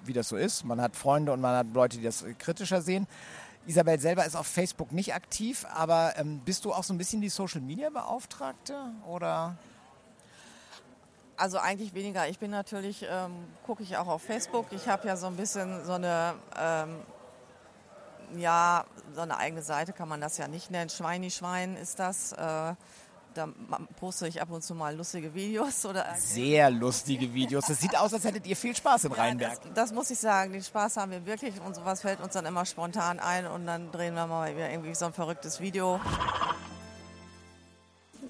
S2: wie das so ist. Man hat Freunde und man hat Leute, die das kritischer sehen. Isabel selber ist auf Facebook nicht aktiv, aber ähm, bist du auch so ein bisschen die Social Media Beauftragte oder?
S3: Also eigentlich weniger. Ich bin natürlich, ähm, gucke ich auch auf Facebook. Ich habe ja so ein bisschen so eine, ähm, ja, so eine eigene Seite kann man das ja nicht nennen. Schweini Schwein ist das. Äh, da poste ich ab und zu mal lustige Videos. Oder
S2: Sehr lustige Videos. Das sieht aus, als hättet ihr viel Spaß in Rheinberg.
S3: Ja, das, das, muss ich sagen. Den Spaß haben wir wirklich und sowas fällt uns dann immer spontan ein und dann drehen wir mal irgendwie so ein verrücktes Video.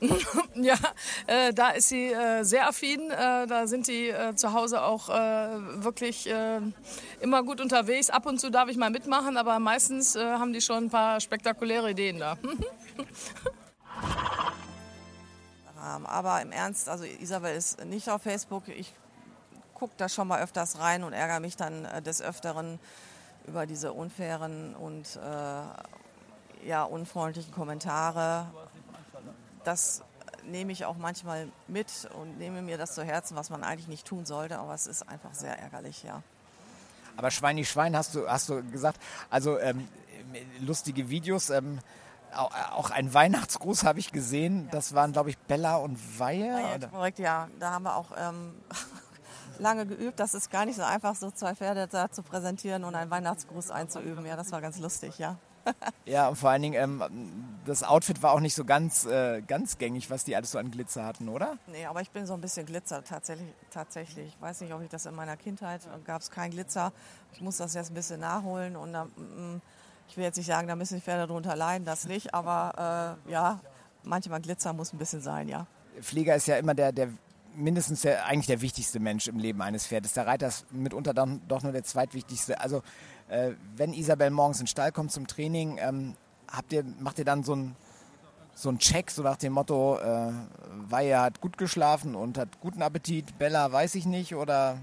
S5: ja, äh, da ist sie äh, sehr affin. Äh, da sind die äh, zu Hause auch äh, wirklich äh, immer gut unterwegs. Ab und zu darf ich mal mitmachen, aber meistens haben die schon ein paar spektakuläre Ideen da.
S3: haben. Aber im Ernst, also Isabel ist nicht auf Facebook. Ich gucke da schon mal öfters rein und ärgere mich dann äh, des Öfteren über diese unfairen und äh, ja, unfreundlichen Kommentare. Das nehme ich auch manchmal mit und nehme mir das zu Herzen, was man eigentlich nicht tun sollte, aber es ist einfach sehr ärgerlich, ja.
S2: Aber Schweini Schwein hast du, hast du gesagt, also ähm, lustige Videos. Ähm, auch ein Weihnachtsgruß habe ich gesehen. Das waren, glaube ich, Bella und Weihe.
S3: Ja, korrekt, ja. Da haben wir auch ähm, lange geübt. Das ist gar nicht so einfach, so zwei Pferde da zu präsentieren und einen Weihnachtsgruß einzuüben. Ja, das war ganz lustig, ja.
S2: ja, und vor allen Dingen, ähm, das Outfit war auch nicht so ganz, äh, ganz gängig, was die alles so an Glitzer hatten, oder?
S3: Nee, aber ich bin so ein bisschen Glitzer tatsächlich. tatsächlich. Ich weiß nicht, ob ich das in meiner Kindheit, gab es kein Glitzer. Ich muss das jetzt ein bisschen nachholen und dann... Ich will jetzt nicht sagen, da müssen die Pferde darunter leiden, das nicht, aber äh, ja, manchmal Glitzer muss ein bisschen sein, ja.
S2: Pfleger ist ja immer der, der mindestens der, eigentlich der wichtigste Mensch im Leben eines Pferdes. Der Reiter ist mitunter dann doch nur der zweitwichtigste. Also äh, wenn Isabel morgens in den Stall kommt zum Training, ähm, habt ihr, macht ihr dann so einen so Check, so nach dem Motto, äh, Weihe hat gut geschlafen und hat guten Appetit, Bella weiß ich nicht oder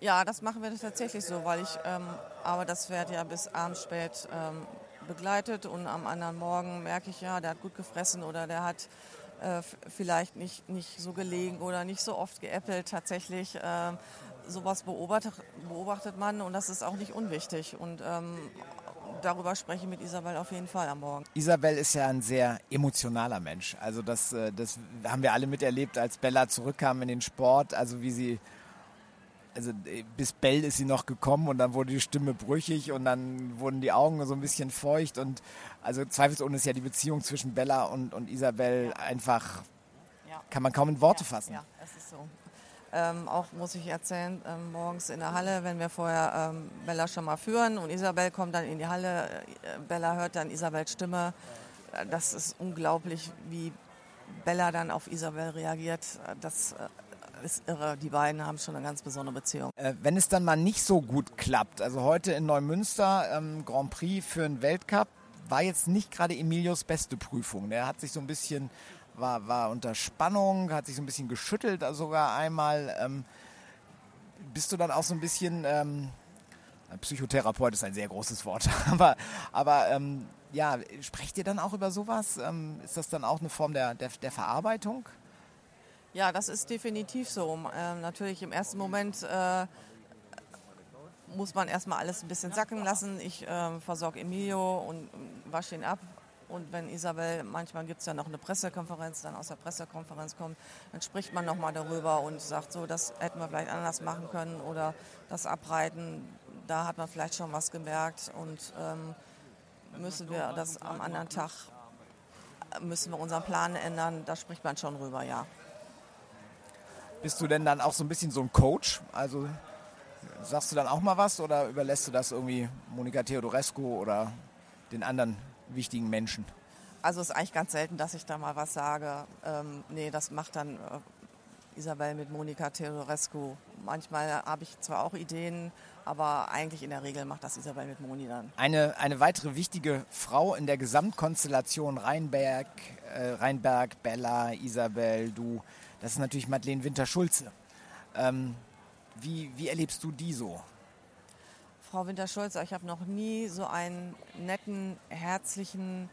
S3: ja, das machen wir tatsächlich so, weil ich ähm, aber das Pferd ja bis abends spät ähm, begleitet und am anderen Morgen merke ich ja, der hat gut gefressen oder der hat äh, vielleicht nicht, nicht so gelegen oder nicht so oft geäppelt. Tatsächlich äh, sowas beobachtet, beobachtet man und das ist auch nicht unwichtig. Und ähm, darüber spreche ich mit Isabel auf jeden Fall am Morgen.
S2: Isabel ist ja ein sehr emotionaler Mensch. Also das, äh, das haben wir alle miterlebt, als Bella zurückkam in den Sport. Also wie sie also äh, bis Bell ist sie noch gekommen und dann wurde die Stimme brüchig und dann wurden die Augen so ein bisschen feucht und also zweifelsohne ist ja die Beziehung zwischen Bella und, und Isabel ja. einfach, ja. kann man kaum in Worte
S3: ja,
S2: fassen.
S3: Ja, es ist so. Ähm, auch muss ich erzählen, ähm, morgens in der Halle, wenn wir vorher ähm, Bella schon mal führen und Isabel kommt dann in die Halle, äh, Bella hört dann Isabels Stimme. Äh, das ist unglaublich, wie Bella dann auf Isabel reagiert. Das äh, ist irre. Die beiden haben schon eine ganz besondere Beziehung.
S2: Äh, wenn es dann mal nicht so gut klappt, also heute in Neumünster ähm, Grand Prix für einen Weltcup, war jetzt nicht gerade Emilios beste Prüfung. Der hat sich so ein bisschen, war, war unter Spannung, hat sich so ein bisschen geschüttelt sogar einmal. Ähm, bist du dann auch so ein bisschen, ähm, Psychotherapeut ist ein sehr großes Wort, aber, aber ähm, ja, sprecht ihr dann auch über sowas? Ähm, ist das dann auch eine Form der, der, der Verarbeitung?
S3: Ja, das ist definitiv so. Ähm, natürlich im ersten Moment äh, muss man erstmal alles ein bisschen sacken lassen. Ich äh, versorge Emilio und wasche ihn ab. Und wenn Isabel, manchmal gibt es ja noch eine Pressekonferenz, dann aus der Pressekonferenz kommt, dann spricht man nochmal darüber und sagt so, das hätten wir vielleicht anders machen können oder das Abreiten, da hat man vielleicht schon was gemerkt und ähm, müssen wir das am anderen Tag, müssen wir unseren Plan ändern, da spricht man schon rüber, ja.
S2: Bist du denn dann auch so ein bisschen so ein Coach? Also sagst du dann auch mal was oder überlässt du das irgendwie Monika Theodorescu oder den anderen wichtigen Menschen?
S3: Also es ist eigentlich ganz selten, dass ich da mal was sage. Ähm, nee, das macht dann äh, Isabel mit Monika Theodorescu. Manchmal habe ich zwar auch Ideen, aber eigentlich in der Regel macht das Isabel mit Moni dann.
S2: Eine, eine weitere wichtige Frau in der Gesamtkonstellation Rheinberg, äh, Rheinberg, Bella, Isabel, du, das ist natürlich Madeleine Winter-Schulze. Ähm, wie, wie erlebst du die so?
S3: Frau Winter-Schulze, ich habe noch nie so einen netten, herzlichen,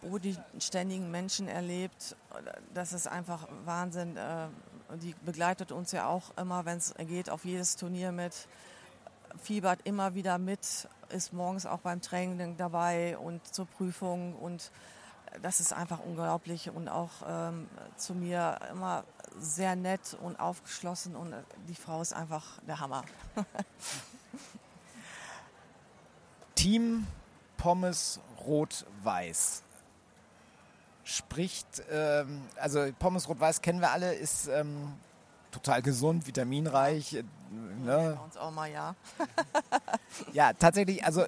S3: bodenständigen Menschen erlebt. Das ist einfach Wahnsinn. Äh, die begleitet uns ja auch immer, wenn es geht, auf jedes Turnier mit, fiebert immer wieder mit, ist morgens auch beim Training dabei und zur Prüfung und das ist einfach unglaublich und auch ähm, zu mir immer sehr nett und aufgeschlossen und die Frau ist einfach der Hammer.
S2: Team Pommes Rot-Weiß spricht, ähm, also Pommes Rot-Weiß kennen wir alle, ist ähm, total gesund, vitaminreich. Äh,
S3: ne? Uns auch mal, ja.
S2: ja, tatsächlich, also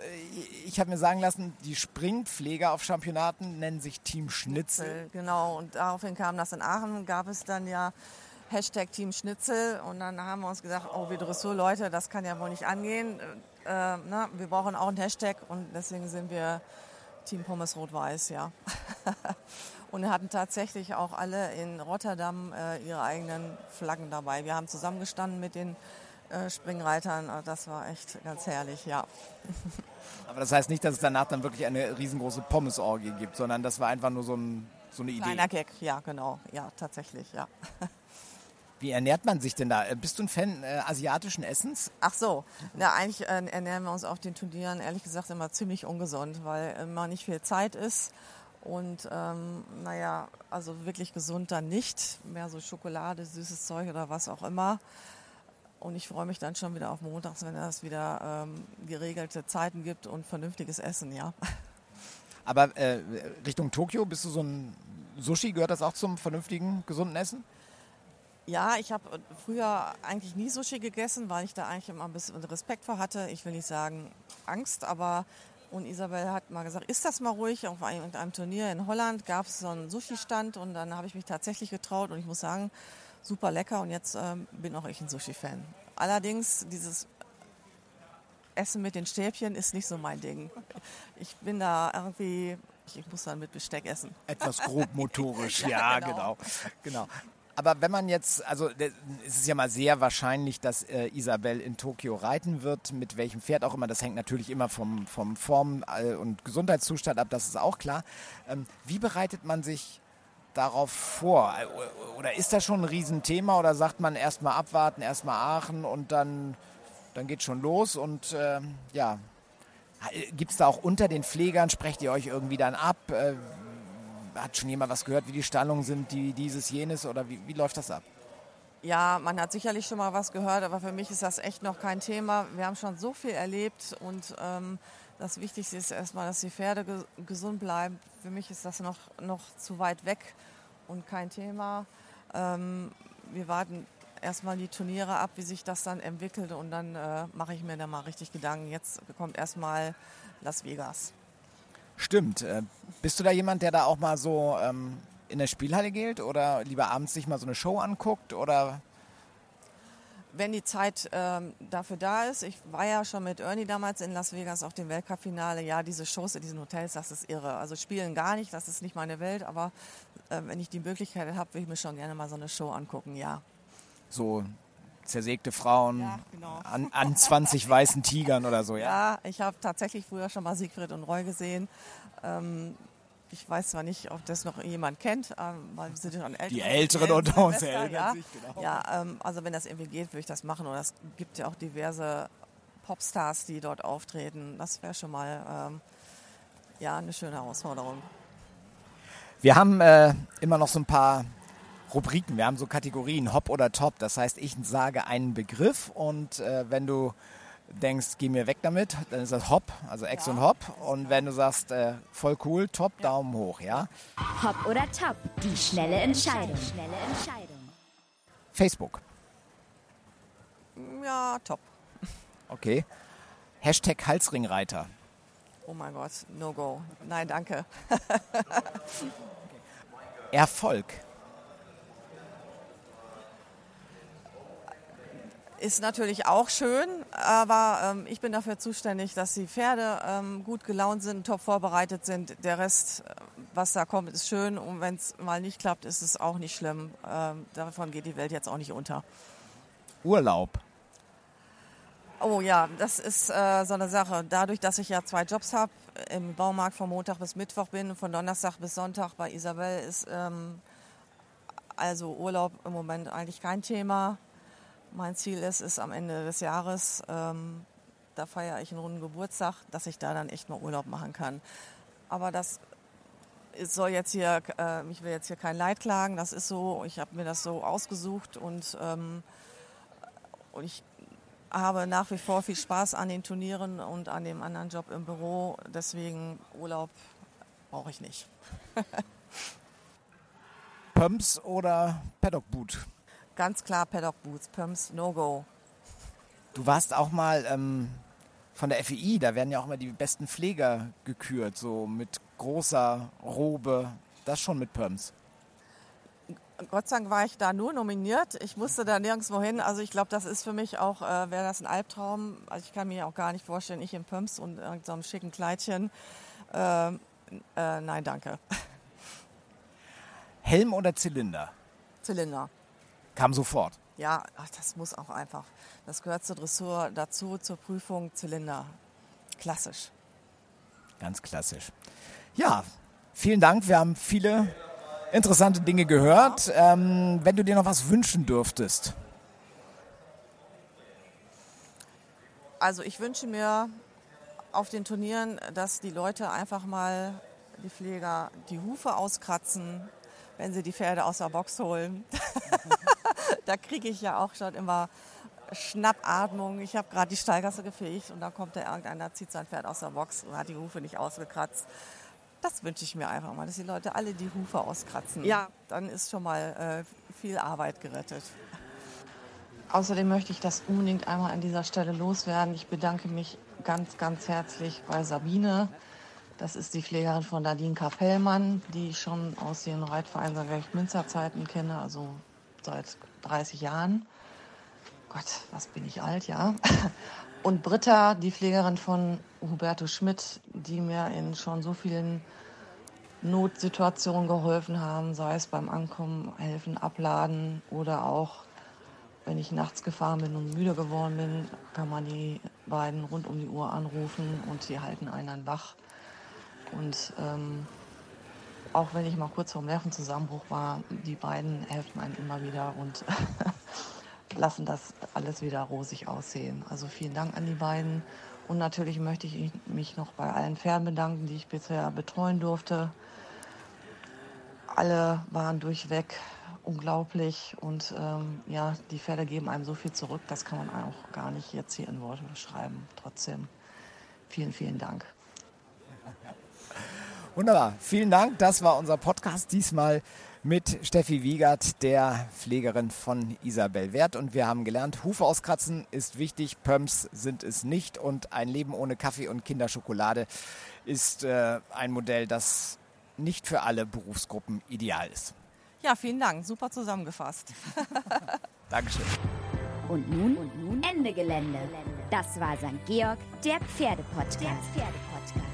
S2: ich habe mir sagen lassen, die Springpfleger auf Championaten nennen sich Team Schnitzel.
S3: Genau, und daraufhin kam das in Aachen, gab es dann ja Hashtag Team Schnitzel und dann haben wir uns gesagt, oh, wir Dressurleute, das kann ja wohl nicht angehen. Äh, na, wir brauchen auch einen Hashtag und deswegen sind wir Team Pommes Rot-Weiß, ja. und hatten tatsächlich auch alle in Rotterdam äh, ihre eigenen Flaggen dabei. Wir haben zusammengestanden mit den äh, Springreitern. Äh, das war echt ganz herrlich, ja.
S2: Aber das heißt nicht, dass es danach dann wirklich eine riesengroße Pommesorgie gibt, sondern das war einfach nur so, ein, so eine Idee.
S3: Kleiner Gag, ja, genau. Ja, tatsächlich, ja.
S2: Wie ernährt man sich denn da? Äh, bist du ein Fan äh, asiatischen Essens?
S3: Ach so, na, eigentlich äh, ernähren wir uns auf den Turnieren ehrlich gesagt immer ziemlich ungesund, weil immer nicht viel Zeit ist. Und ähm, naja, also wirklich gesund dann nicht. Mehr so Schokolade, süßes Zeug oder was auch immer. Und ich freue mich dann schon wieder auf Montags, wenn es wieder ähm, geregelte Zeiten gibt und vernünftiges Essen, ja.
S2: Aber äh, Richtung Tokio, bist du so ein Sushi, gehört das auch zum vernünftigen, gesunden Essen?
S3: Ja, ich habe früher eigentlich nie Sushi gegessen, weil ich da eigentlich immer ein bisschen Respekt vor hatte. Ich will nicht sagen Angst, aber und Isabel hat mal gesagt, ist das mal ruhig? Auf einem, einem Turnier in Holland gab es so einen Sushi-Stand und dann habe ich mich tatsächlich getraut und ich muss sagen, super lecker und jetzt ähm, bin auch ich ein Sushi-Fan. Allerdings dieses Essen mit den Stäbchen ist nicht so mein Ding. Ich bin da irgendwie, ich muss dann mit Besteck essen.
S2: Etwas grobmotorisch, ja, ja genau. genau. genau. Aber wenn man jetzt, also es ist ja mal sehr wahrscheinlich, dass äh, Isabel in Tokio reiten wird, mit welchem Pferd auch immer. Das hängt natürlich immer vom, vom Form- äh, und Gesundheitszustand ab, das ist auch klar. Ähm, wie bereitet man sich darauf vor? Oder ist das schon ein Riesenthema oder sagt man erstmal abwarten, erstmal Aachen und dann, dann geht schon los und äh, ja. Gibt es da auch unter den Pflegern, sprecht ihr euch irgendwie dann ab? Äh, hat schon jemand was gehört, wie die Stallungen sind, die dieses, jenes oder wie, wie läuft das ab?
S3: Ja, man hat sicherlich schon mal was gehört, aber für mich ist das echt noch kein Thema. Wir haben schon so viel erlebt und ähm, das Wichtigste ist erstmal, dass die Pferde ge gesund bleiben. Für mich ist das noch, noch zu weit weg und kein Thema. Ähm, wir warten erstmal die Turniere ab, wie sich das dann entwickelt und dann äh, mache ich mir da mal richtig Gedanken. Jetzt kommt erstmal Las Vegas.
S2: Stimmt. Äh, bist du da jemand, der da auch mal so ähm, in der Spielhalle geht oder lieber abends sich mal so eine Show anguckt oder
S3: wenn die Zeit ähm, dafür da ist. Ich war ja schon mit Ernie damals in Las Vegas auf dem Weltcup-Finale. Ja, diese Shows in diesen Hotels, das ist irre. Also spielen gar nicht, das ist nicht meine Welt, aber äh, wenn ich die Möglichkeit habe, will ich mir schon gerne mal so eine Show angucken, ja.
S2: So zersägte Frauen
S3: Ja, genau.
S2: an, an 20 weißen Tigern oder so, ja?
S3: Ja, ich habe tatsächlich früher schon mal Siegfried und Roy gesehen. Ähm, ich weiß zwar nicht, ob das noch jemand kennt, ähm, weil wir sind ja schon älter.
S2: Die Älteren unter uns erinnern
S3: ja.
S2: sich, genau.
S3: Ja, ähm, also wenn das irgendwie geht, würde ich das machen. Und es gibt ja auch diverse Popstars, die dort auftreten. Das wäre schon mal ähm, ja, eine schöne Herausforderung.
S2: Wir haben äh, immer noch so ein paar Rubriken. Wir haben so Kategorien, Hop oder Top. Das heißt, ich sage einen Begriff und äh, wenn du denkst, geh mir weg damit, dann ist das Hop, also Ex und Hop. Und wenn du sagst, äh, voll cool, top, Daumen hoch, ja?
S1: Hop oder Top. Die schnelle Entscheidung. Schnelle Entscheidung.
S2: Facebook,
S3: Ja, top.
S2: okay. Hashtag Halsringreiter.
S3: Oh mein Gott, no go. Nein, danke.
S2: Erfolg,
S3: Ist natürlich auch schön, aber ähm, ich bin dafür zuständig, dass die Pferde ähm, gut gelaunt sind, top vorbereitet sind. Der Rest, äh, was da kommt, ist schön und wenn es mal nicht klappt, ist es auch nicht schlimm. Ähm, davon geht die Welt jetzt auch nicht unter.
S2: Urlaub,
S3: Oh ja, das ist äh, so eine Sache. Dadurch, dass ich ja zwei Jobs habe, im Baumarkt von Montag bis Mittwoch bin von Donnerstag bis Sonntag bei Isabel ist ähm, also Urlaub im Moment eigentlich kein Thema. Mein Ziel ist, ist am Ende des Jahres, ähm, da feiere ich einen runden Geburtstag, dass ich da dann echt mal Urlaub machen kann. Aber das soll jetzt hier, äh, ich will jetzt hier kein Leid klagen, das ist so, ich habe mir das so ausgesucht und, ähm, und ich habe nach wie vor viel Spaß an den Turnieren und an dem anderen Job im Büro. Deswegen Urlaub brauche ich nicht.
S2: Pumps oder Paddock Boot?
S3: Ganz klar Paddock Boots, Pumps, No Go.
S2: Du warst auch mal ähm, von der FEI, da werden ja auch immer die besten Pfleger gekürt, so mit großer Robe, das schon mit Pumps.
S3: Gott sei Dank war ich da nur nominiert. Ich musste da nirgendwo hin. Also ich glaube, das ist für mich auch, äh, wäre das ein Albtraum. Also ich kann mir auch gar nicht vorstellen, ich in Pumps und irgendeinem so einem schicken Kleidchen. Äh, äh, nein, danke.
S2: Helm oder Zylinder?
S3: Zylinder.
S2: Kam sofort.
S3: Ja, ach, das muss auch einfach. Das gehört zur Dressur dazu, zur Prüfung Zylinder. Klassisch.
S2: Ganz klassisch. Ja, vielen Dank. Wir haben viele interessante Dinge gehört. Ähm, wenn du dir noch was wünschen dürftest.
S3: Also ich wünsche mir auf den Turnieren, dass die Leute einfach mal, die Pfleger, die Hufe auskratzen, wenn sie die Pferde aus der Box holen. da kriege ich ja auch schon immer Schnappatmung. Ich habe gerade die Steigasse gefegt und da kommt da irgendeiner, zieht sein Pferd aus der Box und hat die Hufe nicht ausgekratzt. Das wünsche ich mir einfach mal, dass die Leute alle die Hufe auskratzen. Ja, dann ist schon mal äh, viel Arbeit gerettet. Außerdem möchte ich das unbedingt einmal an dieser Stelle loswerden. Ich bedanke mich ganz, ganz herzlich bei Sabine. Das ist die Pflegerin von Nadine Kapellmann, die ich schon aus den Reitverein Münster Zeiten kenne, also seit 30 Jahren. Gott, was bin ich alt, ja. Und Britta, die Pflegerin von Huberto Schmidt, die mir in schon so vielen Notsituationen geholfen haben, sei es beim Ankommen, helfen, abladen oder auch, wenn ich nachts gefahren bin und müde geworden bin, kann man die beiden rund um die Uhr anrufen und die halten einen wach. Und ähm, auch wenn ich mal kurz vor dem Nervenzusammenbruch war, die beiden helfen einem immer wieder und lassen das alles wieder rosig aussehen. Also vielen Dank an die beiden. Und natürlich möchte ich mich noch bei allen Pferden bedanken, die ich bisher betreuen durfte. Alle waren durchweg unglaublich und ähm, ja, die Pferde geben einem so viel zurück, das kann man auch gar nicht jetzt hier in Worte beschreiben. Trotzdem vielen, vielen Dank.
S2: Wunderbar. Vielen Dank. Das war unser Podcast diesmal mit Steffi Wiegert, der Pflegerin von Isabel Wert. Und wir haben gelernt, Hufe auskratzen ist wichtig, Pumps sind es nicht. Und ein Leben ohne Kaffee und Kinderschokolade ist äh, ein Modell, das nicht für alle Berufsgruppen ideal ist.
S3: Ja, vielen Dank. Super zusammengefasst.
S2: Dankeschön.
S1: Und nun, und nun Ende Gelände. Das war St. Georg, der Pferdepodcast. Der Pferdepodcast.